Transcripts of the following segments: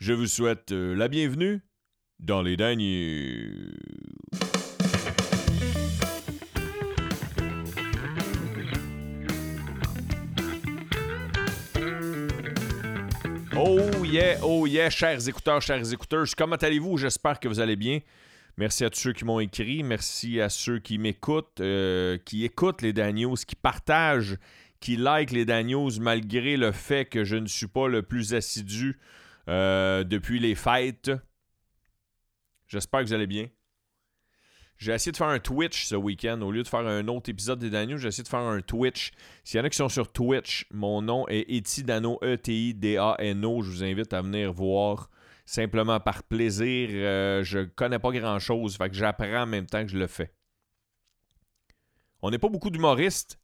Je vous souhaite euh, la bienvenue dans les derniers. Oh yeah, oh yeah, chers écouteurs, chers écouteurs, comment allez-vous? J'espère que vous allez bien. Merci à tous ceux qui m'ont écrit, merci à ceux qui m'écoutent, euh, qui écoutent les Daniels, qui partagent, qui like les Daniels malgré le fait que je ne suis pas le plus assidu euh, depuis les fêtes. J'espère que vous allez bien. J'ai essayé de faire un Twitch ce week-end. Au lieu de faire un autre épisode des Daniels, j'ai essayé de faire un Twitch. S'il y en a qui sont sur Twitch, mon nom est Etidano, E-T-I-D-A-N-O. Je vous invite à venir voir simplement par plaisir. Euh, je connais pas grand-chose, fait que j'apprends en même temps que je le fais. On n'est pas beaucoup d'humoristes.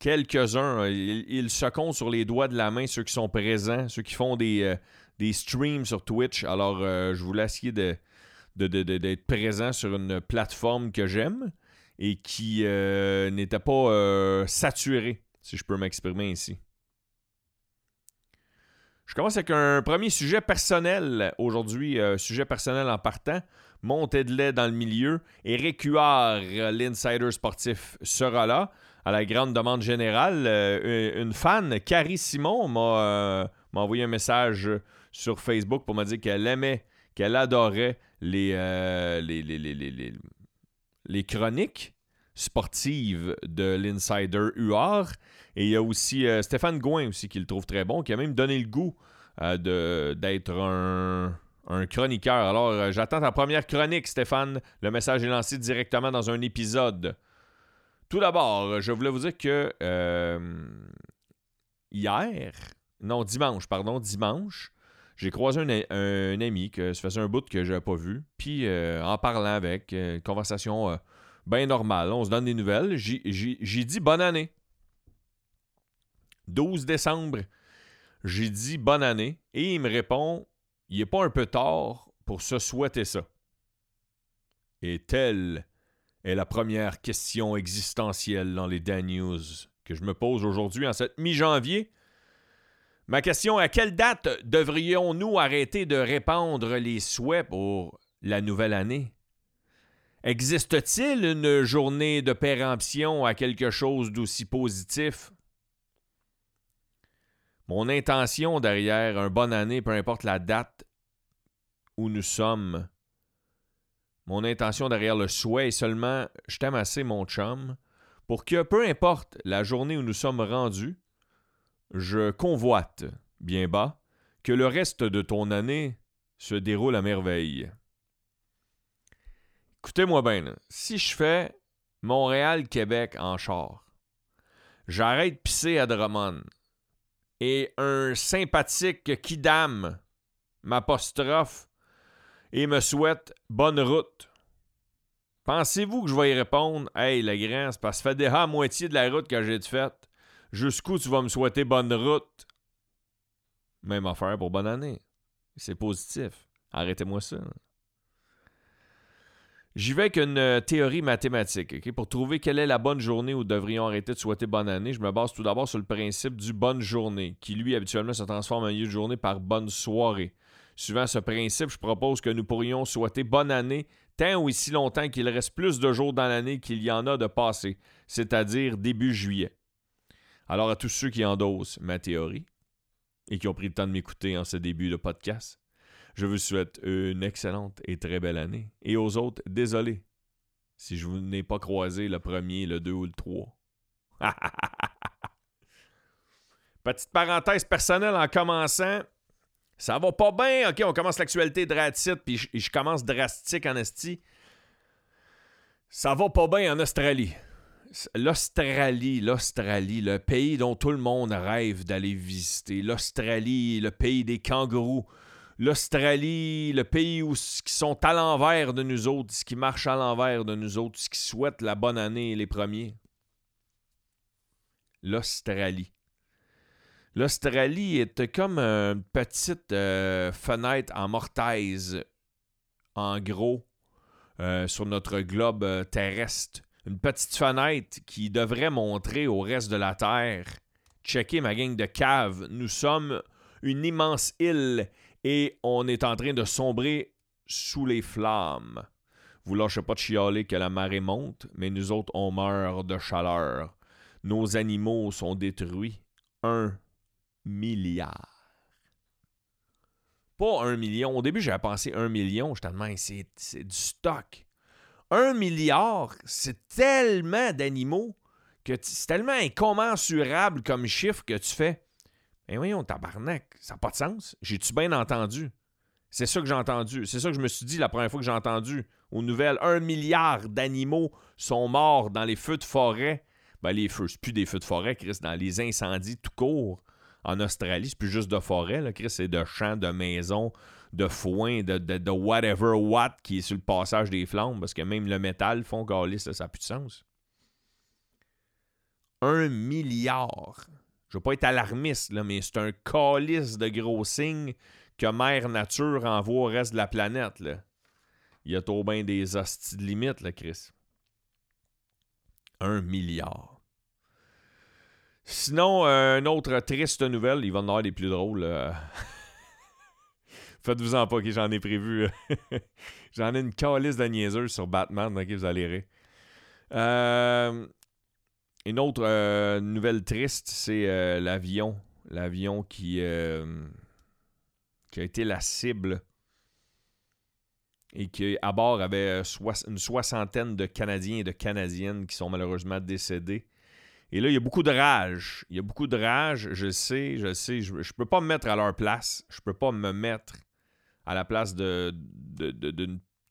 Quelques-uns. Ils, se comptent sur les doigts de la main, ceux qui sont présents, ceux qui font des, euh, des streams sur Twitch. Alors, euh, je voulais essayer de d'être présent sur une plateforme que j'aime et qui euh, n'était pas saturée, si je peux m'exprimer ici. Je commence avec un premier sujet personnel aujourd'hui, sujet personnel en partant. Montée de lait dans le milieu. Éric Huard, l'insider sportif, sera là. À la grande demande générale, une fan, Carrie Simon, m'a envoyé un message sur Facebook pour me dire qu'elle aimait, qu'elle adorait euh, les, les, chroniques sportives de l'insider UR. Et il y a aussi euh, Stéphane Gouin aussi qui le trouve très bon, qui a même donné le goût euh, d'être un, chroniqueur. Alors, j'attends ta première chronique, Stéphane. Le message est lancé directement dans un épisode. Tout d'abord, je voulais vous dire que hier, non, dimanche, pardon, dimanche, j'ai croisé un, ami que ça faisait un bout que je n'avais pas vu. Puis euh, en parlant avec, euh, une conversation euh, bien normale, on se donne des nouvelles. J'ai dit bonne année. 12 décembre, j'ai dit bonne année. Et il me répond il n'est pas un peu tard pour se souhaiter ça. Et telle est la première question existentielle dans les Dan News que je me pose aujourd'hui en cette mi-janvier Ma question, à quelle date devrions-nous arrêter de répandre les souhaits pour la nouvelle année? Existe-t-il une journée de péremption à quelque chose d'aussi positif? Mon intention derrière un bonne année, peu importe la date où nous sommes, mon intention derrière le souhait est seulement je t'aime assez mon chum pour que peu importe la journée où nous sommes rendus, je convoite, bien bas, que le reste de ton année se déroule à merveille. Écoutez-moi bien, si je fais Montréal-Québec en char, j'arrête de pisser à Drummond, et un sympathique Kidam m'apostrophe et me souhaite bonne route. Pensez-vous que je vais y répondre Hey, le grand, c'est parce que ça fait déjà la moitié de la route que j'ai faite. Jusqu'où tu vas me souhaiter bonne route? Même affaire pour bonne année. C'est positif. Arrêtez-moi ça. J'y vais avec une euh, théorie mathématique. Pour trouver quelle est la bonne journée où devrions arrêter de souhaiter bonne année, je me base tout d'abord sur le principe du bonne journée, qui lui habituellement se transforme en milieu de journée par bonne soirée. Suivant ce principe, je propose que nous pourrions souhaiter bonne année tant ou si longtemps qu'il reste plus de jours dans l'année qu'il y en a de passés, c'est-à-dire début juillet. Alors à tous ceux qui endossent ma théorie et qui ont pris le temps de m'écouter en ce début de podcast, je vous souhaite une excellente et très belle année. Et aux autres, désolé si je vous n'ai pas croisé le premier, le deux ou le trois. Petite parenthèse personnelle en commençant. Ça va pas bien. OK, on commence l'actualité drastique, puis je, commence drastique en esti. Ça va pas bien en Australie l'Australie, l'Australie, le pays dont tout le monde rêve d'aller visiter. L'Australie, le pays des kangourous. L'Australie, le pays où ce qui sont à l'envers de nous autres, ce qui marche à l'envers de nous autres, ce qui souhaite la bonne année les premiers. L'Australie. L'Australie est comme une petite euh, fenêtre en mortaise, en gros, euh, sur notre globe euh, terrestre une petite fenêtre qui devrait montrer au reste de la Terre Checkez ma gang de cave. Nous sommes une immense île et on est en train de sombrer sous les flammes. Vous lâchez pas de chialer que la marée monte, mais nous autres, on meurt de chaleur. Nos animaux sont détruits. Un milliard. Pas un million. Au début, j'avais pensé un million. Je tellement, c'est, c'est du stock. Un milliard, c'est tellement d'animaux que c'est tellement incommensurable comme chiffre que tu fais. Mais voyons, tabarnak, ça n'a pas de sens. J'ai-tu bien entendu? C'est ça que j'ai entendu. C'est ça que je me suis dit la première fois que j'ai entendu aux nouvelles. Un milliard d'animaux sont morts dans les feux de forêt. Ben, les feux, plus des feux de forêt, Chris, dans les incendies tout court. En Australie, c'est plus juste de forêt, Chris, c'est de champs, de maisons, de foin, de, whatever what qui est sur le passage des flammes, parce que même le métal font calice, ça n'a plus de sens. Un milliard. Je veux pas être alarmiste, mais c'est un calice de gros signes que Mère Nature envoie au reste de la planète. Il y a trop bien des hosties de limite, Chris? Un milliard. Sinon, euh, une autre triste nouvelle, il va en avoir des plus drôles. Faites-vous en pas que j'en ai prévu. j'en ai une calice de niaiseuse sur Batman, ok, vous allez rire. Euh, une autre euh, nouvelle triste, c'est euh, l'avion. L'avion euh, qui a été la cible et qui, à bord, avait une soixantaine de Canadiens et de Canadiennes qui sont malheureusement décédés. Et là, il y a beaucoup de rage. Il y a beaucoup de rage. Je sais, je sais. Je ne peux pas me mettre à leur place. Je peux pas me mettre à la place de,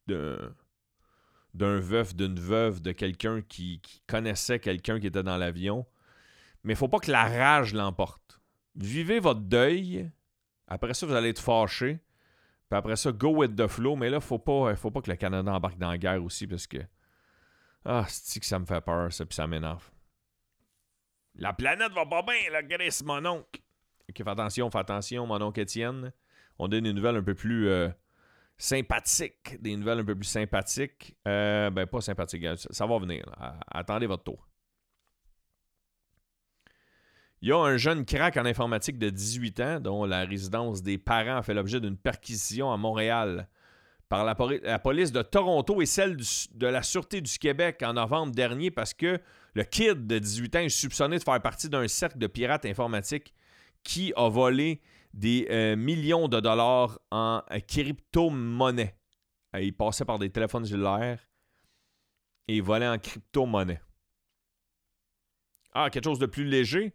d'un veuf, d'une veuve, de quelqu'un qui, connaissait quelqu'un qui était dans l'avion. Mais il faut pas que la rage l'emporte. Vivez votre deuil. Après ça, vous allez être fâché. Puis après ça, go with the flow. Mais là, faut pas, faut pas que le Canada embarque dans la guerre aussi parce que. Ah, c'est que ça me fait peur, ça, puis ça m'énerve. La planète va pas bien, la Grèce, mon oncle. Ok, fais attention, fais attention, mon oncle Étienne. On donne une nouvelle un peu plus. Euh, sympathiques, des nouvelles un peu plus sympathiques. Euh, ben, pas sympathiques, ça, va venir. Attendez votre tour. Il y a un jeune crack en informatique de 18 ans dont la résidence des parents a fait l'objet d'une perquisition à Montréal par la, police de Toronto et celle de la Sûreté du Québec en novembre dernier parce que le kid de 18 ans est soupçonné de faire partie d'un cercle de pirates informatiques qui a volé des euh, millions de dollars en euh, crypto-monnaie. Euh, il passait par des téléphones cellulaires et volait en crypto-monnaie. Ah, quelque chose de plus léger?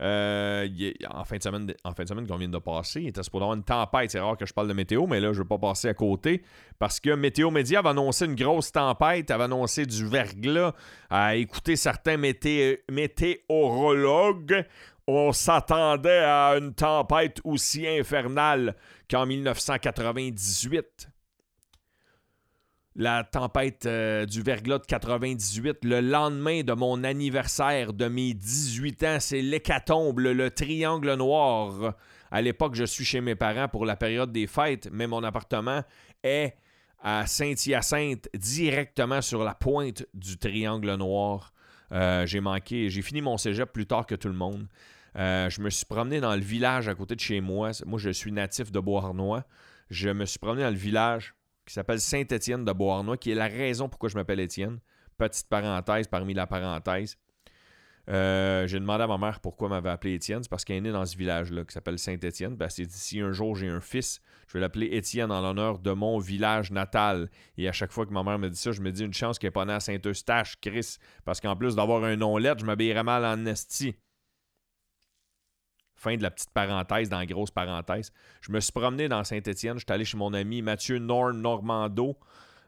En, fin de semaine, en fin de semaine qu'on vient de passer, il était supposé avoir une tempête. C'est rare que je parle de météo, mais là, je ne veux pas passer à côté parce que Météo Média avait annoncé une grosse tempête, avait annoncé du verglas. À écouter certains météorologues, on s'attendait à une tempête aussi infernale qu'en 1998. La tempête euh, du verglas de 98, le lendemain de mon anniversaire de mes 18 ans, c'est l'hécatombe, le triangle noir. À l'époque, je suis chez mes parents pour la période des fêtes, mais mon appartement est à Saint-Hyacinthe, directement sur la pointe du triangle noir. Euh, j'ai manqué, j'ai fini mon cégep plus tard que tout le monde. Euh, je me suis promené dans le village à côté de chez moi. Moi, je suis natif de Beauharnois. Je me suis promené dans le village qui s'appelle Saint-Étienne de Beauharnois, qui est la raison pourquoi je m'appelle Étienne. Petite parenthèse parmi la parenthèse. Euh, j'ai demandé à ma mère pourquoi elle m'avait appelé Étienne. C'est parce qu'elle est née dans ce village-là qui s'appelle Saint-Étienne. Ben, c'est si un jour j'ai un fils, je vais l'appeler Étienne en l'honneur de mon village natal. Et à chaque fois que ma mère me dit ça, je me dis une chance qu'elle n'est pas née à Saint-Eustache, Chris. Parce qu'en plus d'avoir un nom lettre, je m'habillerais mal en esti. Fin de la petite parenthèse dans la grosse parenthèse. Je me suis promené dans Saint-Étienne. Je suis allé chez mon ami Mathieu Norn Normando.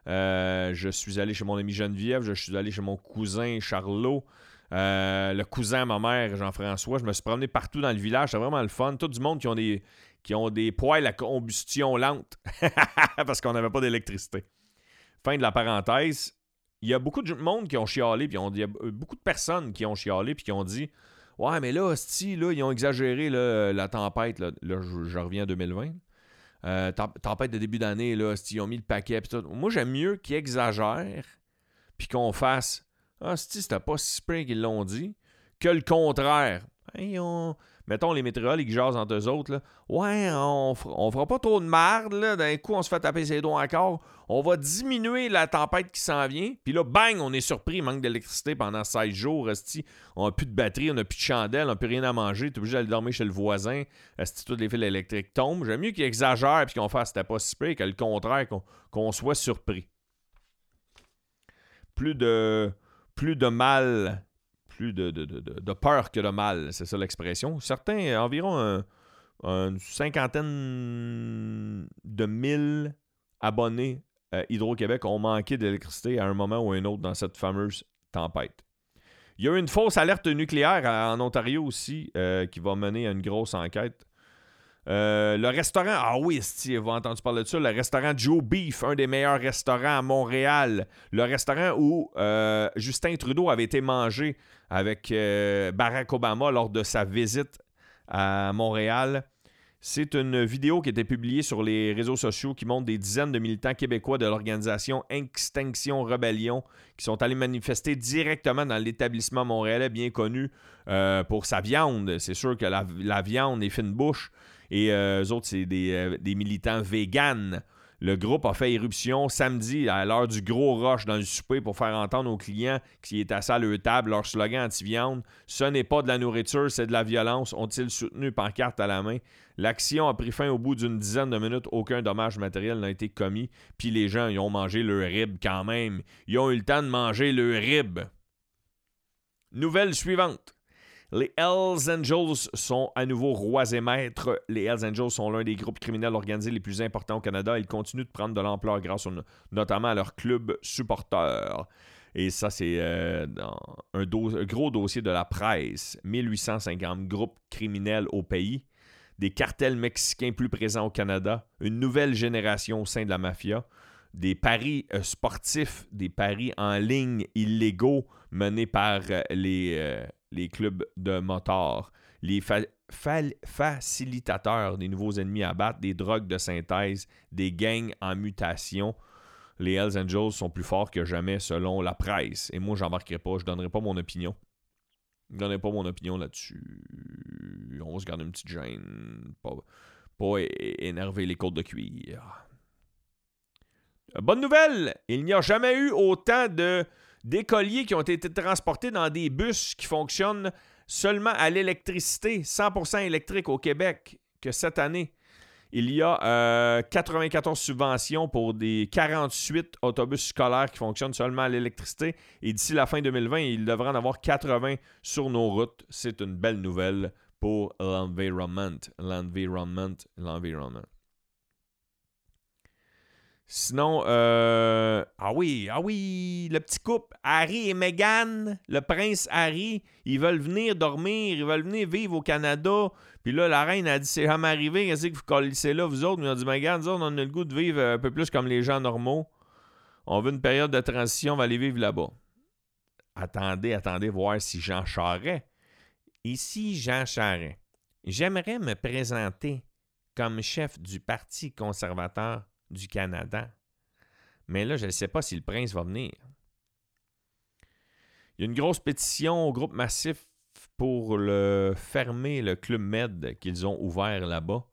Euh, je suis allé chez mon ami Geneviève. Je suis allé chez mon cousin Charlot. Euh, le cousin ma mère, Jean-François. Je me suis promené partout dans le village. C'est vraiment le fun. Tout du monde qui ont des, qui ont des à combustion lente parce qu'on n'avait pas d'électricité. Fin de la parenthèse. Il y a beaucoup de monde qui ont chialé, puis il y a beaucoup de personnes qui ont chialé, puis qui ont dit Ouais, mais là, si, là, ils ont exagéré la tempête. Là, je, reviens à 2020. Euh, tempête de début d'année, là, ils ont mis le paquet. tout. Moi, j'aime mieux qu'ils exagèrent, puis qu'on fasse Ah, si, c'était pas si spring qu'ils l'ont dit, que le contraire. Mais mettons les météorologues qui jasent entre eux autres, ouais, on, on fera pas trop de marde, d'un coup on se fait taper ses doigts encore, on va diminuer la tempête qui s'en vient, puis là, bang, on est surpris, manque d'électricité pendant 16 jours, on n'a plus de batterie, on n'a plus de chandelle, on n'a plus rien à manger, tu es obligé d'aller dormir chez le voisin, resti, tous les fils électriques tombent. J'aime mieux qu'ils exagèrent puis qu'on fasse c'était pas si que le contraire, qu'on soit surpris. Plus de, plus de mal plus de, de, peur que de mal, c'est ça l'expression. Certains, environ une cinquantaine de mille abonnés à Hydro-Québec ont manqué d'électricité à un moment ou un autre dans cette fameuse tempête. Il y a une fausse alerte nucléaire en Ontario aussi euh, qui va mener à une grosse enquête. Euh, le restaurant, ah oui, vous avez entendu parler de ça, le restaurant Joe Beef, un des meilleurs restaurants à Montréal. Le restaurant où euh, Justin Trudeau avait été mangé avec euh, Barack Obama lors de sa visite à Montréal. C'est une vidéo qui a été publiée sur les réseaux sociaux qui montre des dizaines de militants québécois de l'organisation Extinction Rebellion qui sont allés manifester directement dans l'établissement montréalais bien connu pour sa viande. C'est sûr que la, la viande est fine bouche. Et euh, eux autres, c'est euh, des, militants véganes. Le groupe a fait éruption samedi à l'heure du gros rush dans le souper pour faire entendre aux clients qui étaient assis à leur table leur slogan anti-viande. Ce n'est pas de la nourriture, c'est de la violence. Ont-ils soutenu pancarte à la main? L'action a pris fin au bout d'une dizaine de minutes. Aucun dommage matériel n'a été commis. Puis les gens, ils ont mangé le rib quand même. Ils ont eu le temps de manger le rib. Nouvelle suivante. Les Hells Angels sont à nouveau rois et maîtres. Les Hells Angels sont l'un des groupes criminels organisés les plus importants au Canada. Ils continuent de prendre de l'ampleur grâce notamment à leur club supporters. Et ça, c'est euh, un, gros dossier de la presse. 1850 groupes criminels au pays, des cartels mexicains plus présents au Canada, une nouvelle génération au sein de la mafia, des paris euh, sportifs, des paris en ligne illégaux menés par euh, les les clubs de motards, les facilitateurs des nouveaux ennemis à battre, des drogues de synthèse, des gangs en mutation. Les Hells Angels sont plus forts que jamais selon la presse. Et moi, j'embarquerai pas, je donnerai pas mon opinion. Je donnerai pas mon opinion là-dessus. On va se garder une petite gêne. Pas, pas énerver les côtes de cuir. Bonne nouvelle! Il n'y a jamais eu autant de d'écoliers qui ont été transportés dans des bus qui fonctionnent seulement à l'électricité, 100% électrique au Québec, que cette année. Il y a 94 euh, subventions pour des 48 autobus scolaires qui fonctionnent seulement à l'électricité. Et d'ici la fin 2020, il devrait en avoir 80 sur nos routes. C'est une belle nouvelle pour l'environnement. L'environnement. L'environnement. Sinon, euh, ah oui, ah oui, le petit couple, Harry et Meghan, le prince Harry, ils veulent venir dormir, ils veulent venir vivre au Canada. Puis là, la reine a dit c'est jamais arrivé, qu'est-ce que vous collissez là, vous autres? Ils ont dit Meghan, on a le goût de vivre un peu plus comme les gens normaux. On veut une période de transition, on va aller vivre là-bas. Attendez, attendez, voir si Jean Charest. Ici, Jean Charest. J'aimerais me présenter comme chef du Parti conservateur du Canada. Mais là, je ne sais pas si le prince va venir. Il y a une grosse pétition au groupe massif pour le fermer le Club Med qu'ils ont ouvert là-bas.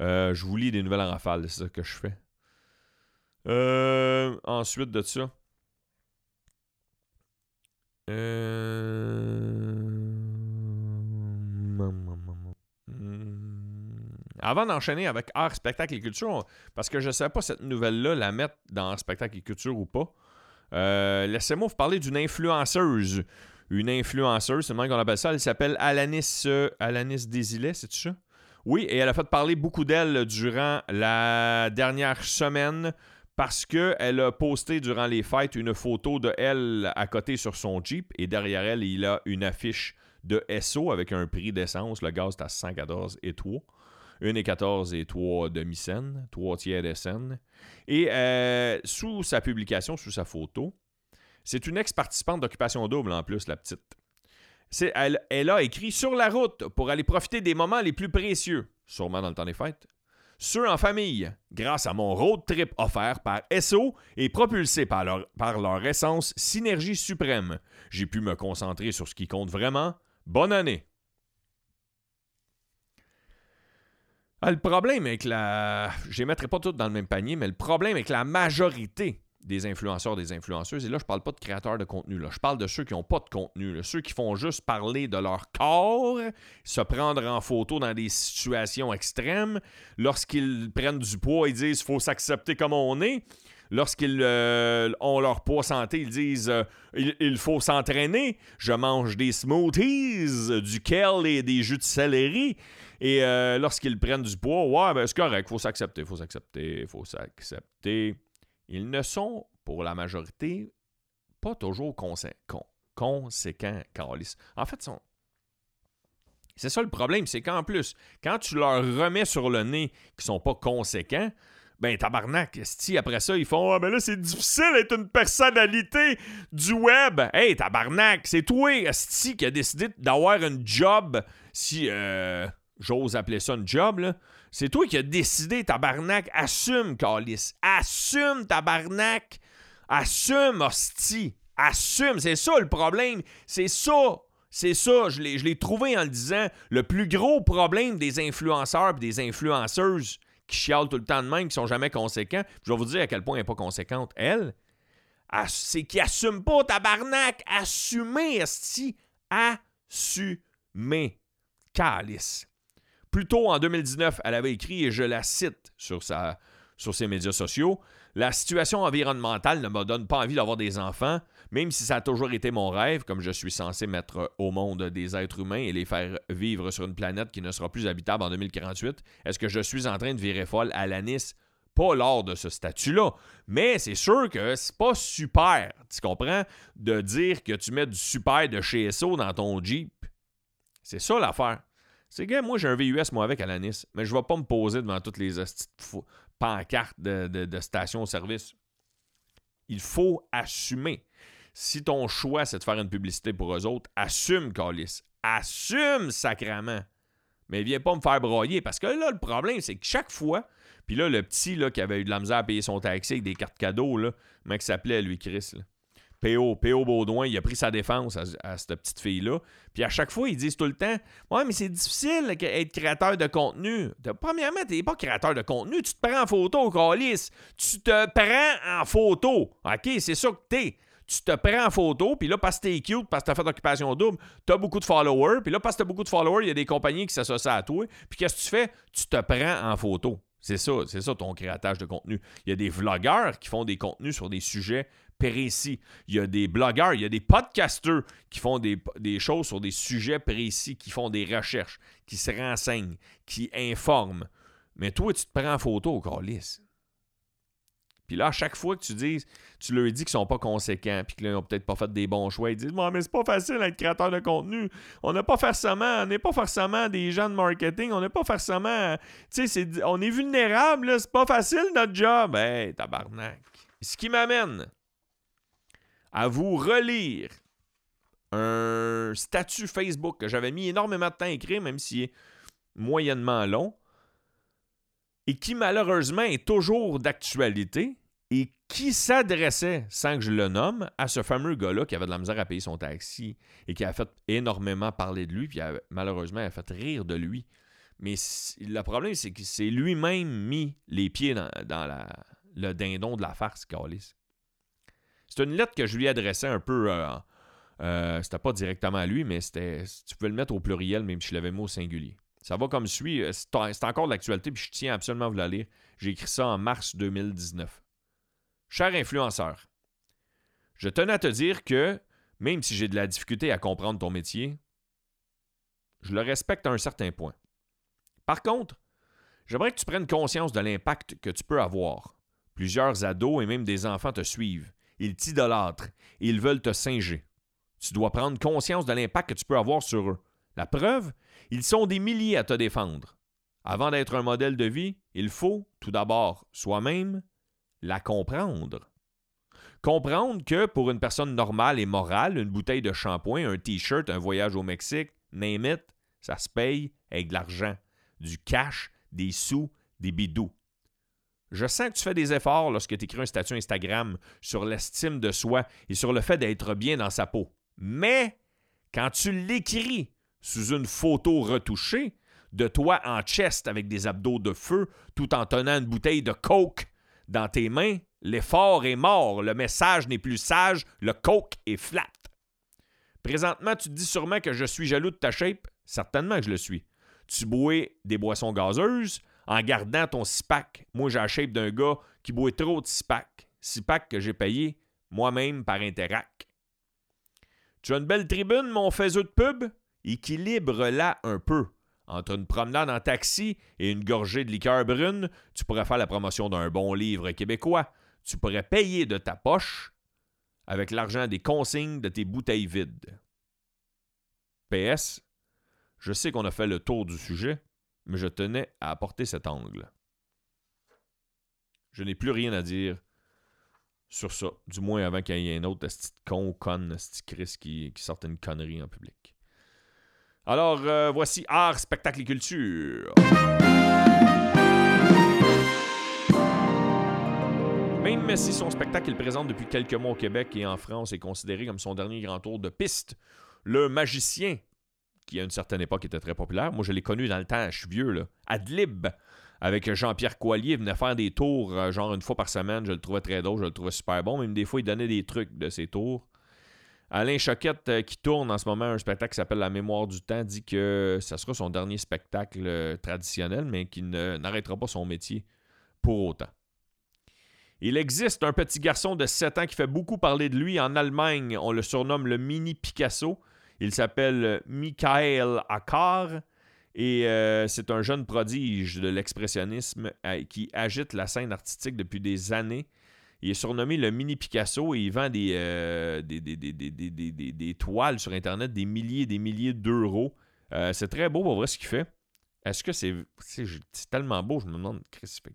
Euh, je vous lis des nouvelles en rafale, c'est ça que je fais. Euh, ensuite de ça. Euh... Avant d'enchaîner avec art, spectacle et culture, parce que je ne sais pas cette nouvelle-là la mettre dans spectacle et culture ou pas, euh, laissez-moi vous parler d'une influenceuse. Une influenceuse, c'est le même qu'on appelle ça. Elle s'appelle Alanis, euh, Alanis Desilets, c'est ça? Oui, et elle a fait parler beaucoup d'elle durant la dernière semaine parce qu'elle a posté durant les fêtes une photo de elle à côté sur son Jeep et derrière elle, il a une affiche de SO avec un prix d'essence. Le gaz est à 114 et 3. 1 et 14 et 3 demi-scènes, 3 tiers de scène. Et euh, sous sa publication, sous sa photo, c'est une ex-participante d'Occupation Double en plus, la petite. Elle, a écrit sur la route pour aller profiter des moments les plus précieux, sûrement dans le temps des fêtes. Ceux en famille, grâce à mon road trip offert par SO et propulsé par leur, par leur essence Synergie Suprême. J'ai pu me concentrer sur ce qui compte vraiment. Bonne année! Ah, le problème avec la. Je les mettrai pas toutes dans le même panier, mais le problème avec la majorité des influenceurs, des influenceuses, et là, je parle pas de créateurs de contenu, là. je parle de ceux qui n'ont pas de contenu, ceux qui font juste parler de leur corps, se prendre en photo dans des situations extrêmes. Lorsqu'ils prennent du poids, ils disent faut s'accepter comme on est. Lorsqu'ils euh, ont leur poids santé, ils disent euh, il, faut s'entraîner. Je mange des smoothies, du kale et des jus de céleri. Et euh, lorsqu'ils prennent du poids, ouais, ben c'est correct, faut s'accepter, faut s'accepter, faut s'accepter. Ils ne sont, pour la majorité, pas toujours conséquents, Carlis. En fait, c'est ça le problème, c'est qu'en plus, quand tu leur remets sur le nez qu'ils sont pas conséquents, ben tabarnak, si après ça ils font ah ben là c'est difficile d'être une personnalité du web. Hey tabarnak, c'est toi sti qui a décidé d'avoir un job si euh, j'ose appeler ça un job là. C'est toi qui as décidé, tabarnak. Assume, Calis. Assume, tabarnak. Assume, hostie. Assume. C'est ça le problème. C'est ça. C'est ça. Je l'ai trouvé en le disant. Le plus gros problème des influenceurs et des influenceuses qui chialent tout le temps de même, qui sont jamais conséquents. je vais vous dire à quel point elle n'est pas conséquente. Elle, c'est qu'ils n'assume pas, tabarnak. Assumer, hostie. Assumer. Calice. Plus tôt en 2019, elle avait écrit, et je la cite sur, sa, sur ses médias sociaux, La situation environnementale ne me donne pas envie d'avoir des enfants, même si ça a toujours été mon rêve, comme je suis censé mettre au monde des êtres humains et les faire vivre sur une planète qui ne sera plus habitable en 2048. Est-ce que je suis en train de virer folle à l'anis? Pas lors de ce statut-là. Mais c'est sûr que c'est pas super, tu comprends, de dire que tu mets du super de chez SO dans ton Jeep. C'est ça l'affaire. C'est que moi, j'ai un VUS, moi, avec à la Nice, mais je vais pas me poser devant toutes les pancartes de, de, de station-service. Il faut assumer. Si ton choix, c'est de faire une publicité pour eux autres, assume, Calis. Assume, sacrament. Mais viens pas me faire broyer. Parce que là, le problème, c'est que chaque fois, puis là, le petit là, qui avait eu de la misère à payer son taxi avec des cartes cadeaux, là, il s'appelait, lui, Chris, là? PO, PO Baudouin, il a pris sa défense à, cette petite fille-là. Puis à chaque fois, ils disent tout le temps Ouais, mais c'est difficile d'être créateur de contenu. Premièrement, tu n'es pas créateur de contenu, tu te prends en photo, Calis. Tu te prends en photo. OK, c'est ça que t'es. Tu te prends en photo, puis là, parce que t'es cute, parce que t'as fait d'occupation double, t'as beaucoup de followers, puis là, parce que t'as beaucoup de followers, il y a des compagnies qui s'associent à toi. Puis qu'est-ce que tu fais? Tu te prends en photo. C'est ça, c'est ça ton créatage de contenu. Il y a des vlogueurs qui font des contenus sur des sujets précis. Il y a des blogueurs, il y a des podcasters qui font des, choses sur des sujets précis, qui font des recherches, qui se renseignent, qui informent. Mais toi, tu te prends en photo calice. Puis là, à chaque fois que tu dis, tu leur dis qu'ils sont pas conséquents, puis qu'ils n'ont peut-être pas fait des bons choix, ils disent Bon, mais c'est pas facile d'être créateur de contenu. On n'a pas forcément, on n'est pas forcément des gens de marketing, on n'est pas forcément. Tu sais, on est vulnérable, c'est pas facile notre job. Hey, tabarnak. Ce qui m'amène à vous relire un statut Facebook que j'avais mis énormément de temps à écrire, même s'il est moyennement long, et qui malheureusement est toujours d'actualité, et qui s'adressait, sans que je le nomme, à ce fameux gars-là qui avait de la misère à payer son taxi et qui a fait énormément parler de lui, puis malheureusement, a fait rire de lui. Mais le problème, c'est que c'est lui-même mis les pieds dans, le dindon de la farce, Calis. C'est une lettre que je lui adressais un peu. Euh, euh, c'était pas directement à lui, mais c'était. Tu pouvais le mettre au pluriel, même si je l'avais mis au singulier. Ça va comme suit. Euh, c'est encore de l'actualité, puis je tiens absolument à vous la lire. J'ai écrit ça en mars 2019. Cher influenceur, je tenais à te dire que, même si j'ai de la difficulté à comprendre ton métier, je le respecte à un certain point. Par contre, j'aimerais que tu prennes conscience de l'impact que tu peux avoir. Plusieurs ados et même des enfants te suivent ils t'idolâtrent et ils veulent te singer. Tu dois prendre conscience de l'impact que tu peux avoir sur eux. La preuve, ils sont des milliers à te défendre. Avant d'être un modèle de vie, il faut, tout d'abord, soi-même, la comprendre. Comprendre que pour une personne normale et morale, une bouteille de shampoing, un t-shirt, un voyage au Mexique, name it, ça se paye avec de l'argent, du cash, des sous, des bidous. Je sens que tu fais des efforts lorsque tu écris un statut Instagram sur l'estime de soi et sur le fait d'être bien dans sa peau. Mais quand tu l'écris sous une photo retouchée, de toi en chest avec des abdos de feu tout en tenant une bouteille de coke dans tes mains, l'effort est mort, le message n'est plus sage, le coke est flat. Présentement, tu te dis sûrement que je suis jaloux de ta shape. Certainement que je le suis. Tu bois des boissons gazeuses en gardant ton six-pack. Moi, j'ai la shape d'un gars qui boit trop de six-pack. Six-pack que j'ai payé moi-même par Interac. Tu as une belle tribune, mon faiseux de pub? Équilibre-la un peu. Entre une promenade en taxi et une gorgée de liqueur brune, tu pourrais faire la promotion d'un bon livre québécois. Tu pourrais payer de ta poche avec l'argent des consignes de tes bouteilles vides. PS, je sais qu'on a fait le tour du sujet, mais je tenais à apporter cet angle. Je n'ai plus rien à dire sur ça, du moins avant qu'il y ait un autre con ou conne, qui, qui sorte une connerie en public. Alors, euh, voici Art, Spectacle et Culture. Même si son spectacle qu'il présente depuis quelques mois au Québec et en France est considéré comme son dernier grand tour de piste, le magicien, qui à une certaine époque était très populaire, moi je l'ai connu dans le temps, je suis vieux, là, Adlib, avec Jean-Pierre Coilier, venait faire des tours euh, genre une fois par semaine, je le trouvais très drôle, je le trouvais super bon, même des fois il donnait des trucs de ses tours. Alain Choquette, euh, qui tourne en ce moment un spectacle qui s'appelle La mémoire du temps, dit que ça sera son dernier spectacle euh, traditionnel, mais qu'il n'arrêtera pas son métier pour autant. Il existe un petit garçon de 7 ans qui fait beaucoup parler de lui. En Allemagne, on le surnomme le mini Picasso. Il s'appelle Michael Akkar et euh, c'est un jeune prodige de l'expressionnisme qui agite la scène artistique depuis des années. Il est surnommé le mini Picasso et il vend des, euh, des, toiles sur Internet, des milliers et des milliers d'euros. Euh, c'est très beau pour voir ce qu'il fait. Est-ce que c'est. C'est tellement beau, je me demande, Chris, fait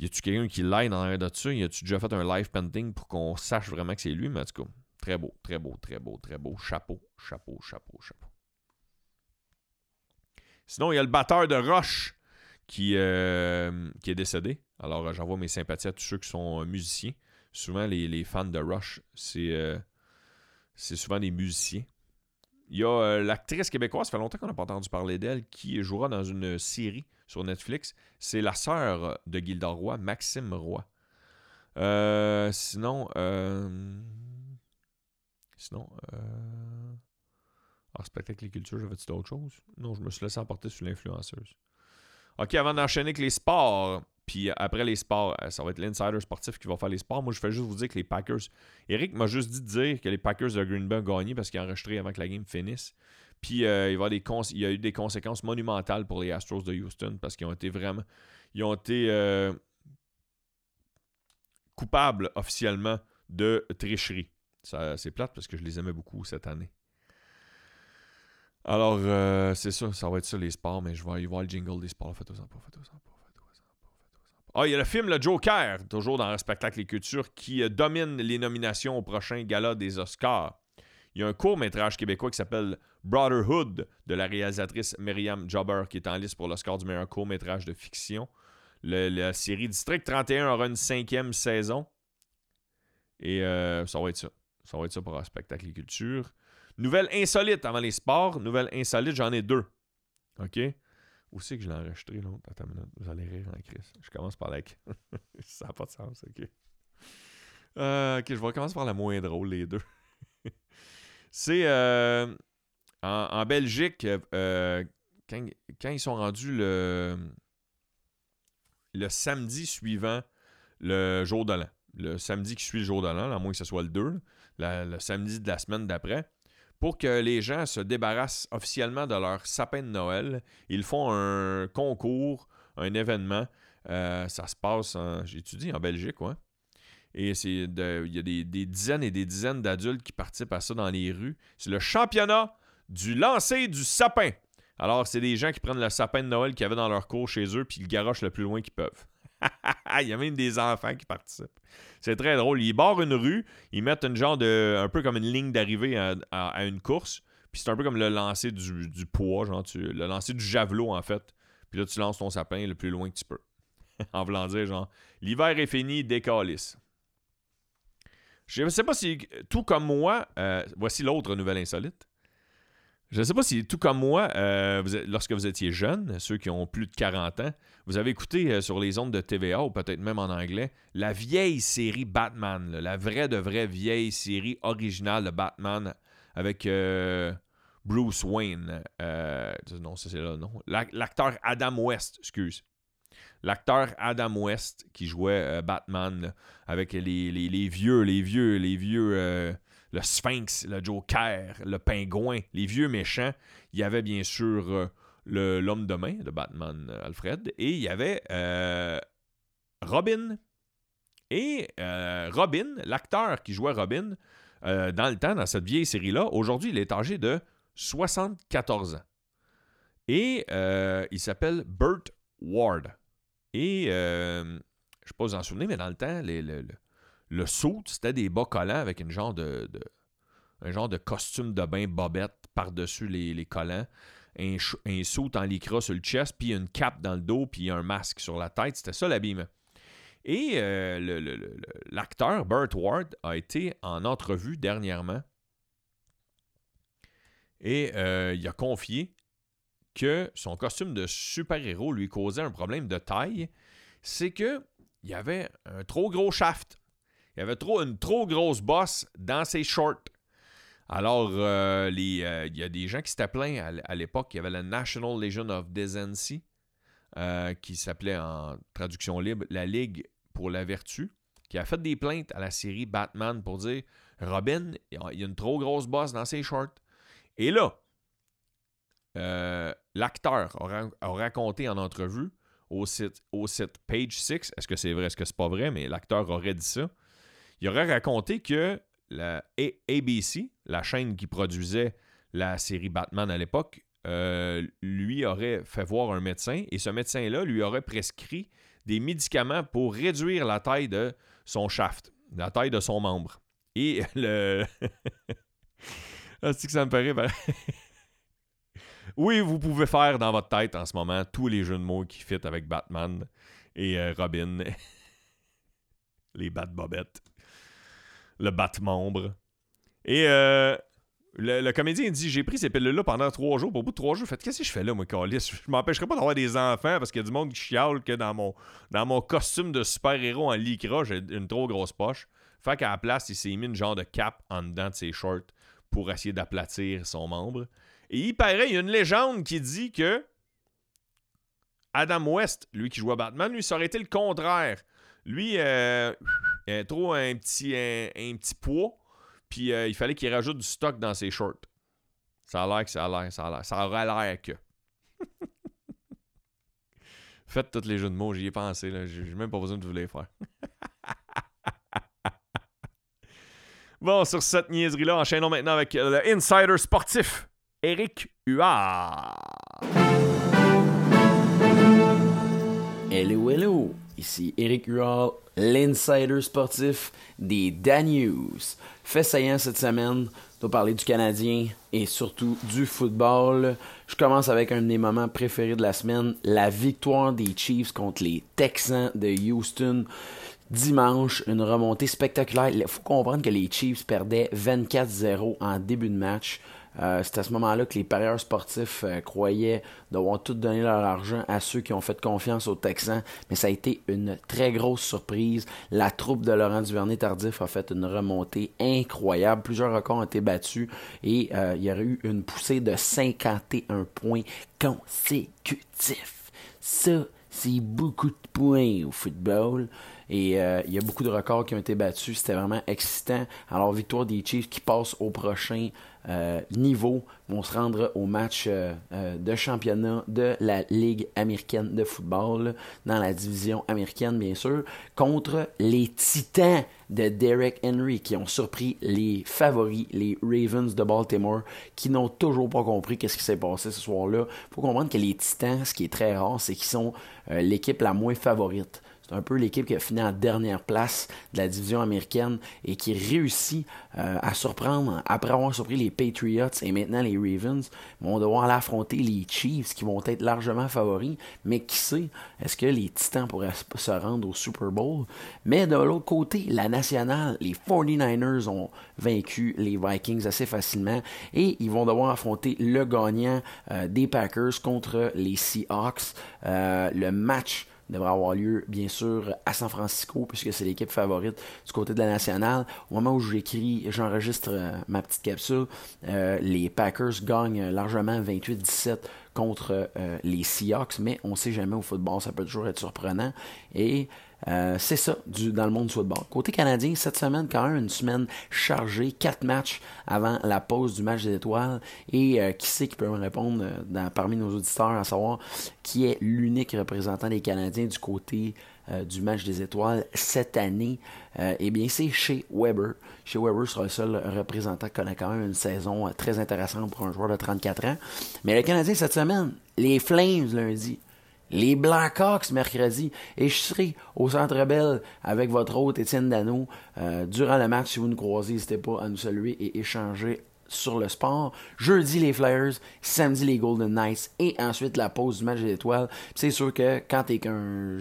y a-tu quelqu'un qui l'aide en arrière de ça? Y a-tu déjà fait un live painting pour qu'on sache vraiment que c'est lui? Mais en tout cas, très beau, très beau, très beau, très beau. Chapeau, chapeau, chapeau, chapeau. Sinon, il y a le batteur de Roche qui, euh, qui est décédé. Alors, euh, j'envoie mes sympathies à tous ceux qui sont euh, musiciens. Souvent, les, fans de Rush, c'est c'est souvent des musiciens. Il y a l'actrice québécoise, ça fait longtemps qu'on n'a pas entendu parler d'elle, qui jouera dans une série sur Netflix. C'est la sœur de Gilda Roy, Maxime Roy. Euh, sinon, euh, sinon, euh, ah, spectacle et culture, j'avais-tu d'autres choses? Non, je me suis laissé emporter sur l'influenceuse. OK, avant d'enchaîner avec les sports, puis après les sports, euh, ça va être l'insider sportif qui va faire les sports. Moi, je fais juste vous dire que les Packers. Eric m'a juste dit de dire que les Packers de Green Bay ont gagné parce qu'ils ont enregistré avant que la game finisse. Puis euh, il, y a eu des conséquences monumentales pour les Astros de Houston parce qu'ils ont été vraiment. Ils ont été euh, coupables officiellement de tricherie. C'est plate parce que je les aimais beaucoup cette année. Alors, c'est ça, ça va être ça les sports, mais je vais aller voir le jingle des sports. Faites-en pas, faites-en pas, Ah, il y a le film Le Joker, toujours dans le spectacle et culture, qui domine les nominations au prochain gala des Oscars. Il y a un court-métrage québécois qui s'appelle Brotherhood de la réalisatrice Myriam Jobber qui est en liste pour le score du meilleur court-métrage de fiction. la série District 31 aura une cinquième saison. Et euh, ça va être ça. Ça va être ça pour un spectacle et culture. Nouvelle insolite avant les sports. Nouvelle insolite, j'en ai deux. OK? Où c'est que je l'ai enregistré, l'autre? Attends une minute. Vous allez rire en crise. Je commence par la... ça n'a pas de sens, OK. Euh, OK, je vais commencer par la moins drôle, les deux. C'est euh, en, Belgique, euh, quand, ils sont rendus le, le samedi suivant le jour de l'an, le samedi qui suit le jour de l'an, à moins que ce soit le 2, le samedi de la semaine d'après, pour que les gens se débarrassent officiellement de leur sapin de Noël, ils font un concours, un événement. Euh, ça se passe, j'étudie en Belgique, ouais. Et c'est il y a des, dizaines et des dizaines d'adultes qui participent à ça dans les rues. C'est le championnat du lancer du sapin. Alors, c'est des gens qui prennent le sapin de Noël qu'ils avaient dans leur cours chez eux, puis ils le garochent le plus loin qu'ils peuvent. il y a même des enfants qui participent. C'est très drôle. Ils barrent une rue, ils mettent une genre de. un peu comme une ligne d'arrivée à, une course. Puis c'est un peu comme le lancer du, poids, genre le lancer du javelot en fait. Puis là, tu lances ton sapin le plus loin que tu peux. en voulant dire, genre, l'hiver est fini, décalisse. Je sais pas si, tout comme moi, euh, voici l'autre nouvelle insolite. Je ne sais pas si, tout comme moi, euh, lorsque vous étiez jeune, ceux qui ont plus de 40 ans, vous avez écouté euh, sur les ondes de TVA, ou peut-être même en anglais, la vieille série Batman, la vraie de vraie vieille série originale de Batman avec euh, Bruce Wayne. non, ça c'est là, non. L'acteur Adam West, excuse. L'acteur Adam West qui jouait Batman avec les, les, vieux, les vieux, les vieux le Sphinx, le Joker, le Pingouin, les vieux méchants. Il y avait bien sûr euh, l'homme de main de Batman euh, Alfred et il y avait euh, Robin. Et Robin, l'acteur qui jouait Robin, dans le temps, dans cette vieille série-là, aujourd'hui, il est âgé de 74 ans. Et il s'appelle Burt Ward. Et je ne sais pas vous en souvenez, mais dans le temps, les, le saut, c'était des bas collants avec un genre de costume de bain bobette par-dessus les, collants. Un, un saut en lycra sur le chest, puis une cape dans le dos, puis un masque sur la tête. C'était ça l'habillement. Et euh, l'acteur Burt Ward a été en entrevue dernièrement et euh, il a confié que son costume de super-héros lui causait un problème de taille. C'est que il y avait un trop gros shaft. Il y avait trop, une trop grosse bosse dans ses shorts. Alors, euh, euh, il y a des gens qui s'étaient plaints à, l'époque. Il y avait la National Legion of Decency, euh, qui s'appelait en traduction libre la Ligue pour la Vertu, qui a fait des plaintes à la série Batman pour dire Robin, il y a une trop grosse bosse dans ses shorts. Et là, l'acteur a, raconté en entrevue au site, au site Page 6, est-ce que c'est vrai, est-ce que c'est pas vrai, mais l'acteur aurait dit ça il aurait raconté que la ABC, la chaîne qui produisait la série Batman à l'époque, euh, lui aurait fait voir un médecin et ce médecin-là lui aurait prescrit des médicaments pour réduire la taille de son shaft, la taille de son membre. Et le. c'est que ça me paraît. oui, vous pouvez faire dans votre tête en ce moment tous les jeux de mots qui fit avec Batman et euh, Robin. les Bat-Bobettes le bat-membre. Et euh, le, comédien dit J'ai pris ces pilules-là pendant trois jours. Au bout de trois jours, fait Qu'est-ce que je fais là, moi, Calis? Je m'empêcherai pas d'avoir des enfants parce qu'il y a du monde qui chiale que dans mon, costume de super-héros en lycra, j'ai une trop grosse poche. Fait qu'à la place, il s'est mis une genre de cap en dedans de ses shorts pour essayer d'aplatir son membre. Et il paraît, il y a une légende qui dit que Adam West, lui qui joue à Batman, lui, ça aurait été le contraire. Lui, euh, il a trop un petit, un, petit poids, puis euh, il fallait qu'il rajoute du stock dans ses shorts. Ça a l'air que ça a l'air, ça a l'air. Ça aurait l'air que. Faites tous les jeux de mots, j'y ai pensé, là. J'ai même pas besoin de vous les faire. bon, sur cette niaiserie-là, enchaînons maintenant avec le insider sportif, Eric Huard. Hello, hello. Ici Eric Huard, l'insider sportif des Dan News. Fait saillant cette semaine, on parler du Canadien et surtout du football. Je commence avec un de mes moments préférés de la semaine, la victoire des Chiefs contre les Texans de Houston. Dimanche, une remontée spectaculaire. Il faut comprendre que les Chiefs perdaient 24-0 en début de match. Euh, c'est à ce moment-là que les parieurs sportifs euh, croyaient devoir tout donner leur argent à ceux qui ont fait confiance aux Texans, mais ça a été une très grosse surprise. La troupe de Laurent Duvernay-Tardif a fait une remontée incroyable. Plusieurs records ont été battus et euh, il y aurait eu une poussée de 51 points consécutifs. Ça, c'est beaucoup de points au football. Et il y a beaucoup de records qui ont été battus. C'était vraiment excitant. Alors, victoire des Chiefs qui passe au prochain euh, niveau vont se rendre au match euh, euh, de championnat de la Ligue américaine de football, dans la division américaine bien sûr, contre les Titans de Derek Henry qui ont surpris les favoris, les Ravens de Baltimore, qui n'ont toujours pas compris qu'est-ce qui s'est passé ce soir-là. Il faut comprendre que les Titans, ce qui est très rare, c'est qu'ils sont l'équipe la moins favorite C'est un peu l'équipe qui a fini en dernière place de la division américaine et qui réussit euh, à surprendre après avoir surpris les Patriots et maintenant les Ravens. vont devoir aller affronter les Chiefs qui vont être largement favoris. Mais qui sait, est-ce que les Titans pourraient se rendre au Super Bowl? Mais de l'autre côté, la nationale, les 49ers ont vaincu les Vikings assez facilement et ils vont devoir affronter le gagnant euh, des Packers contre les Seahawks. Euh, le match devrait avoir lieu, bien sûr, à San Francisco, puisque c'est l'équipe favorite du côté de la nationale. Au moment où j'écris, j'enregistre euh, ma petite capsule, les Packers gagnent largement 28-17 contre les Seahawks, mais on ne sait jamais au football, ça peut toujours être surprenant. Et euh, c'est ça dans le monde du football. Côté canadien, cette semaine, quand même, une semaine chargée, quatre matchs avant la pause du match des étoiles. Et euh, qui sait qui peut me répondre euh, parmi nos auditeurs à savoir qui est l'unique représentant des Canadiens du côté du match des étoiles cette année? eh bien, c'est chez Weber. Chez Weber sera le seul représentant qui connaît quand même une saison très intéressante pour un joueur de 34 ans. Mais le Canadien cette semaine, les Flames lundi les Blackhawks mercredi. Et je serai au Centre Bell avec votre hôte Étienne Dano euh, durant le match. Si vous nous croisez, n'hésitez pas à nous saluer et échanger sur le sport. Jeudi, les Flyers. Samedi, les Golden Knights. Et ensuite, la pause du match des étoiles. C'est sûr que quand tu es qu'un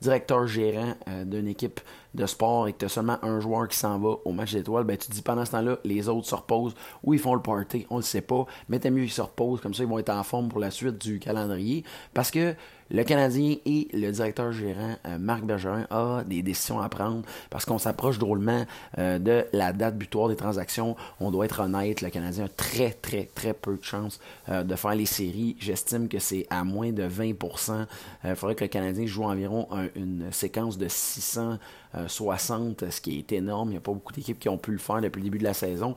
directeur gérant euh, d'une équipe de sport et que tu as seulement un joueur qui s'en va au match d'étoiles, ben tu dis pendant ce temps-là, les autres se reposent ou ils font le party, on le sait pas. Mais t'as mieux qu'ils se reposent, comme ça ils vont être en forme pour la suite du calendrier. Parce que le Canadien et le directeur gérant euh, Marc Bergerin ont des décisions à prendre parce qu'on s'approche drôlement euh, de la date butoir des transactions. On doit être honnête, le Canadien a très très très peu de chances euh, de faire les séries. J'estime que c'est à moins de 20%. Il faudrait que le Canadien joue environ une séquence de 600 60, ce qui est énorme. Il n'y a pas beaucoup d'équipes qui ont pu le faire depuis le début de la saison.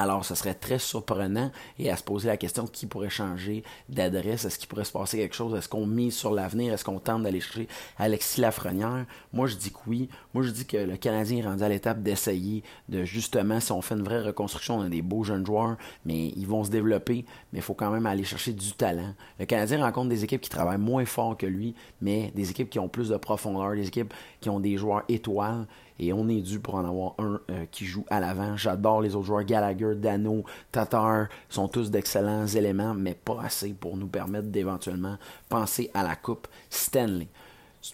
Alors, ce serait très surprenant et à se poser la question qui pourrait changer d'adresse? Est-ce qu'il pourrait se passer quelque chose? Est-ce qu'on mise sur l'avenir? Est-ce qu'on tente d'aller chercher Alexis Lafrenière? Moi, je dis que oui. Moi, je dis que le Canadien est rendu à l'étape d'essayer de justement, si on fait une vraie reconstruction, on a des beaux jeunes joueurs, mais ils vont se développer, mais il faut quand même aller chercher du talent. Le Canadien rencontre des équipes qui travaillent moins fort que lui, mais des équipes qui ont plus de profondeur, des équipes qui ont des joueurs étoiles et on est dû pour en avoir un euh, qui joue à l'avant. J'adore les autres joueurs, Gallagher, Dano, Tatar, sont tous d'excellents éléments, mais pas assez pour nous permettre d'éventuellement penser à la Coupe Stanley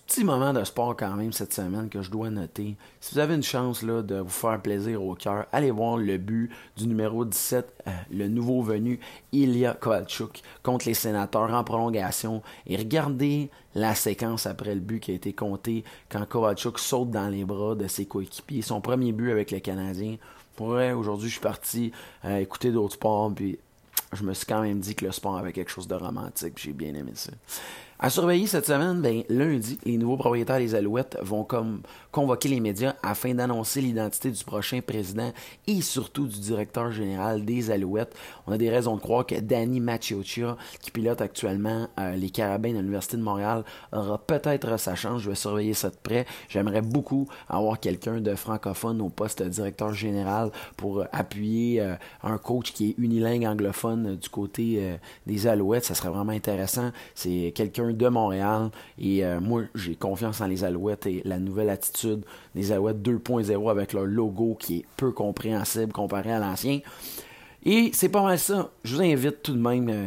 petit moment de sport quand même cette semaine que je dois noter. Si vous avez une chance là, de vous faire plaisir au cœur, allez voir le but du numéro 17, euh, le nouveau venu Ilya Kovalchuk contre les sénateurs en prolongation et regardez la séquence après le but qui a été compté quand Kovalchuk saute dans les bras de ses coéquipiers. Son premier but avec les Canadiens. Vrai, aujourd'hui, je suis parti euh, écouter d'autres sports, puis je me suis quand même dit que le sport avait quelque chose de romantique, j'ai bien aimé ça. À surveiller cette semaine, ben, lundi, les nouveaux propriétaires des Alouettes vont comme convoquer les médias afin d'annoncer l'identité du prochain président et surtout du directeur général des Alouettes. On a des raisons de croire que Danny Macchiocia, qui pilote actuellement euh, les Carabins de l'Université de Montréal, aura peut-être sa chance. Je vais surveiller ça de près. J'aimerais beaucoup avoir quelqu'un de francophone au poste de directeur général pour appuyer euh, un coach qui est unilingue anglophone du côté euh, des Alouettes. Ça serait vraiment intéressant. C'est quelqu'un de Montréal. Et euh, moi, j'ai confiance en les Alouettes et la nouvelle attitude des Alouettes 2.0 avec leur logo qui est peu compréhensible comparé à l'ancien. Et c'est pas mal ça. Je vous invite tout de même. Euh,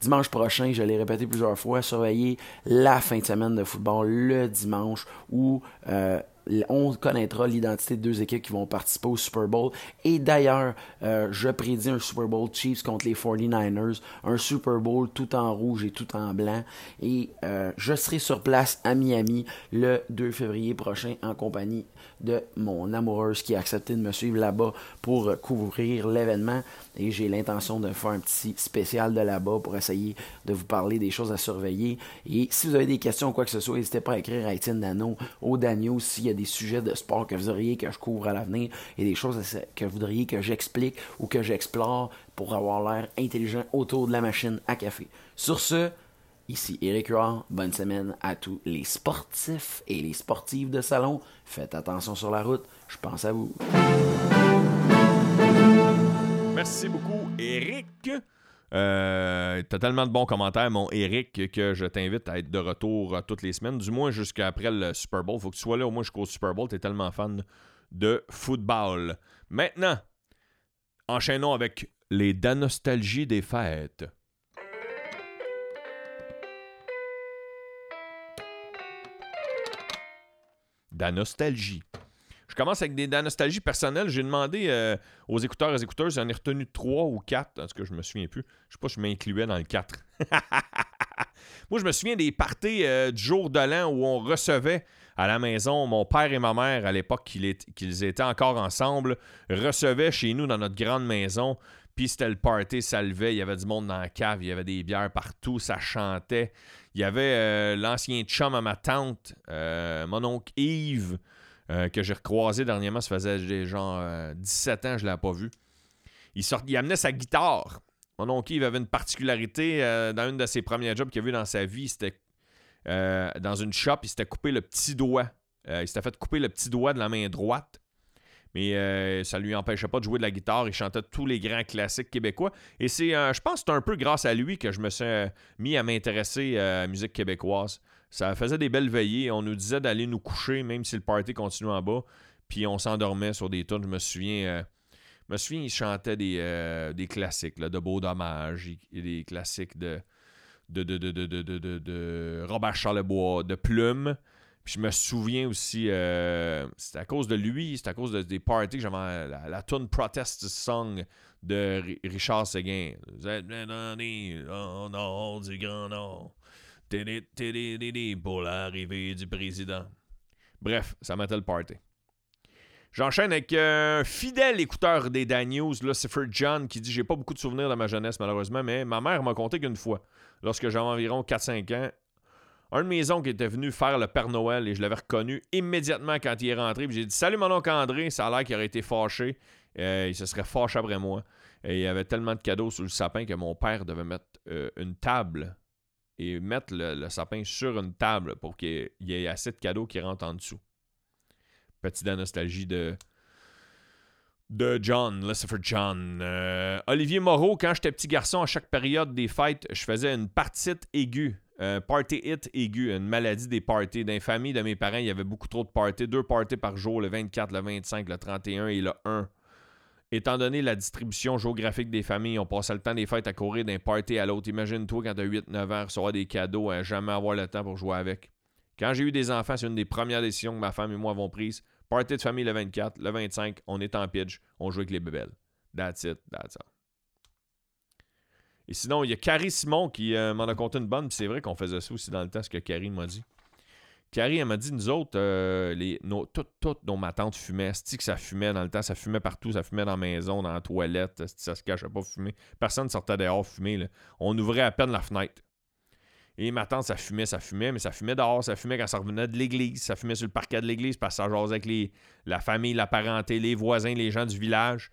dimanche prochain, je l'ai répété plusieurs fois, surveiller la fin de semaine de football le dimanche où euh, on connaîtra l'identité de deux équipes qui vont participer au Super Bowl. Et d'ailleurs, euh, je prédis un Super Bowl Chiefs contre les 49ers, un Super Bowl tout en rouge et tout en blanc. Et euh, je serai sur place à Miami le 2 février prochain en compagnie de mon amoureuse qui a accepté de me suivre là-bas pour couvrir l'événement. Et j'ai l'intention de faire un petit spécial de là-bas pour essayer de vous parler des choses à surveiller. Et si vous avez des questions ou quoi que ce soit, n'hésitez pas à écrire à Étienne Dano, au Daniel s'il y a des sujets de sport que vous voudriez que je couvre à l'avenir et des choses que vous voudriez que j'explique ou que j'explore pour avoir l'air intelligent autour de la machine à café. Sur ce, Ici Eric Huard, bonne semaine à tous les sportifs et les sportives de salon. Faites attention sur la route, je pense à vous. Merci beaucoup, Eric. Euh, T'as tellement de bons commentaires, mon Eric, que je t'invite à être de retour euh, toutes les semaines, du moins jusqu'après le Super Bowl. Faut que tu sois là au moins jusqu'au Super Bowl. T'es tellement fan de football. Maintenant, enchaînons avec les danostalgies des fêtes. Danostalgie. Commence avec des nostalgies personnelles. J'ai demandé euh, aux écouteurs et écouteuses, j'en ai retenu trois ou quatre, parce que je me souviens plus. Je sais pas si je m'incluais dans le 4. Moi, je me souviens des parties euh, du jour de l'an où on recevait à la maison, mon père et ma mère, à l'époque qu'ils étaient encore ensemble, recevaient chez nous dans notre grande maison. Puis c'était le party, ça levait, il y avait du monde dans la cave, il y avait des bières partout, ça chantait. Il y avait euh, l'ancien chum à ma tante, mon oncle Yves, euh, que j'ai recroisé dernièrement. Ça faisait genre 17 euh, ans, je ne l'avais pas vu. Il, il amenait sa guitare. Mon oncle Yves avait une particularité euh, dans une de ses premiers jobs qu'il a vu dans sa vie. C'était dans une shop, il s'était coupé le petit doigt. il s'était fait couper le petit doigt de la main droite. Mais ça lui empêchait pas de jouer de la guitare. Il chantait tous les grands classiques québécois. Et c'est, je pense que c'est un peu grâce à lui que je me suis mis à m'intéresser à la musique québécoise. Ça faisait des belles veillées. On nous disait d'aller nous coucher, même si le party continuait en bas. Puis on s'endormait sur des tunes. Je me souviens. Euh, me souviens, des, euh, des classiques de Beau Dommage, et des classiques de, de, de, de, de, Robert Charlebois, de Plume. Puis je me souviens aussi, euh, c'est à cause de lui, c'est à cause des parties que j'avais la, la tune Protest Song de Richard Seguin. Vous êtes du Grand Nord pour l'arrivée du président. Bref, ça mettait le party. J'enchaîne avec un fidèle écouteur des Dan News, Lucifer John, qui dit J'ai pas beaucoup de souvenirs de ma jeunesse, malheureusement, mais ma mère m'a conté qu'une fois, lorsque j'avais environ 4-5 ans, un de mes oncles était venu faire le Père Noël et je l'avais reconnu immédiatement quand il est rentré. J'ai dit Salut mon oncle André, ça a l'air qu'il aurait été fâché. Euh, il se serait fâché après moi. Et il y avait tellement de cadeaux sur le sapin que mon père devait mettre euh, une table et mettre le, sapin sur une table pour qu'il y ait assez de cadeaux qui rentrent en dessous. Petite nostalgie de, de John, Lucifer John. Euh, Olivier Moreau, quand j'étais petit garçon, à chaque période des fêtes, je faisais une partite aiguë. Party hit aigu, une maladie des parties. Dans de mes parents, il y avait beaucoup trop de parties. Deux parties par jour, le 24, le 25, le 31 et le 1. Étant donné la distribution géographique des familles, on passait le temps des fêtes à courir d'un party à l'autre. Imagine-toi quand tu as 8-9 ans, recevoir des cadeaux, à jamais avoir le temps pour jouer avec. Quand j'ai eu des enfants, c'est une des premières décisions que ma femme et moi avons prises. Party de famille le 24, le 25, on est en pitch, on joue avec les bébelles. That's it, that's all. Et sinon, il y a Carrie Simon qui euh, m'en a conté une bonne, c'est vrai qu'on faisait ça aussi dans le temps, ce que Carrie m'a dit. Carrie, elle m'a dit, nous autres, euh, les, nos, toutes, nos ma tante fumait. cest que ça fumait dans le temps? Ça fumait partout. Ça fumait dans la maison, dans la toilette. Ça se cachait pas fumer. Personne ne sortait dehors fumer. On ouvrait à peine la fenêtre. Et ma tante, ça fumait, ça fumait, mais ça fumait dehors, ça fumait quand ça revenait de l'église, ça fumait sur le parquet de l'église parce que ça jasait avec la famille, la parenté, les voisins, les gens du village.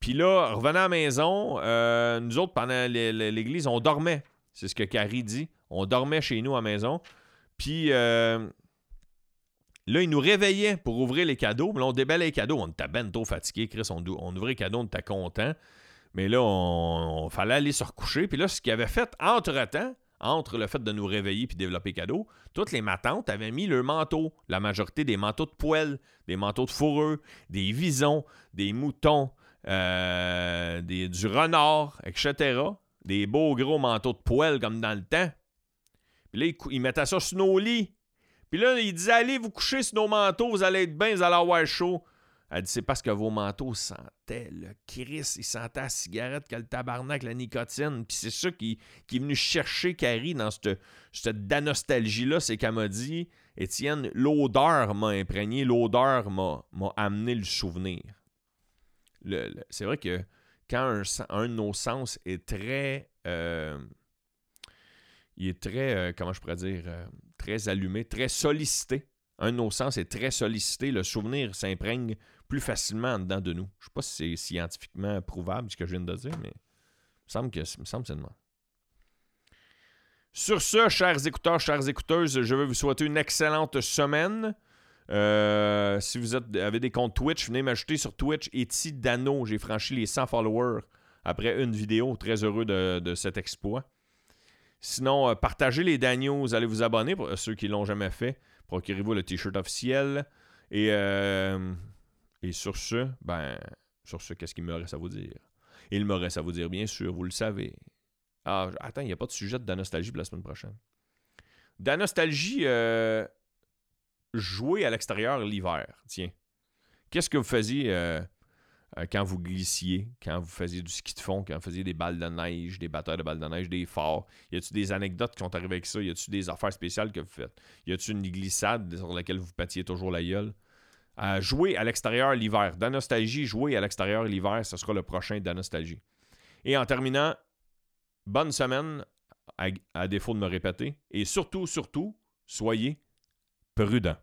Puis là, revenant à la maison, euh, nous autres, pendant l'église, on dormait. C'est ce que Carrie dit. On dormait chez nous à la maison. Puis euh, là, il nous réveillait pour ouvrir les cadeaux. Mais là, on déballait les cadeaux. On était ben trop fatigué, Chris. On, ouvrait les cadeaux, on était content. Mais là, on, fallait aller se recoucher. Puis là, ce qu'il avait fait entre-temps, entre le fait de nous réveiller puis développer cadeaux, toutes les matantes avaient mis leur manteau. La majorité des manteaux de poêle, des manteaux de fourreux, des visons, des moutons, euh, du renard, etc. Des beaux gros manteaux de poêle comme dans le temps. Puis là, il, mettait ça sur nos lits. Puis là, il disait Allez vous coucher sur nos manteaux, vous allez être bien, vous allez avoir chaud. Elle dit C'est parce que vos manteaux sentaient le Chris, ils sentaient la cigarette, que le tabarnak, la nicotine. Puis c'est ça qui, qui, est venu chercher Carrie dans cette, cette danostalgie-là. C'est qu'elle m'a dit Étienne, l'odeur m'a imprégné, l'odeur m'a amené le souvenir. c'est vrai que quand un, de nos sens est très. Euh, il est très, euh, comment je pourrais dire, euh, très allumé, très sollicité. Un de nos sens est très sollicité. Le souvenir s'imprègne plus facilement en dedans de nous. Je ne sais pas si c'est scientifiquement prouvable ce que je viens de dire, mais il me semble que c'est Sur ce, chers écouteurs, chères écouteuses, je veux vous souhaiter une excellente semaine. Euh, si vous avez des comptes Twitch, venez m'ajouter sur Twitch. Eti Dano, j'ai franchi les 100 followers après une vidéo. Très heureux de, cet exploit. Sinon, euh, partagez les Daniels, allez vous abonner pour ceux qui ne l'ont jamais fait. Procurez-vous le t-shirt officiel. Et, euh, et sur ce, ben, sur ce, qu'est-ce qu'il me reste à vous dire? Il me reste à vous dire, bien sûr, vous le savez. Ah, attends, il n'y a pas de sujet de nostalgie pour la semaine prochaine. De nostalgie, euh, jouer à l'extérieur l'hiver, tiens. Qu'est-ce que vous faisiez euh, euh, quand vous glissiez, quand vous faisiez du ski de fond, quand vous faisiez des balles de neige, des batteurs de balles de neige, des forts? Y a-tu des anecdotes qui sont arrivées avec ça? Y a-tu des affaires spéciales que vous faites? Y a-tu une glissade sur laquelle vous patiez toujours la gueule? jouer à l'extérieur l'hiver. Nostalgie, jouer à l'extérieur l'hiver, ce sera le prochain Nostalgie. Et en terminant, bonne semaine, à défaut de me répéter. Et surtout, surtout, soyez prudents.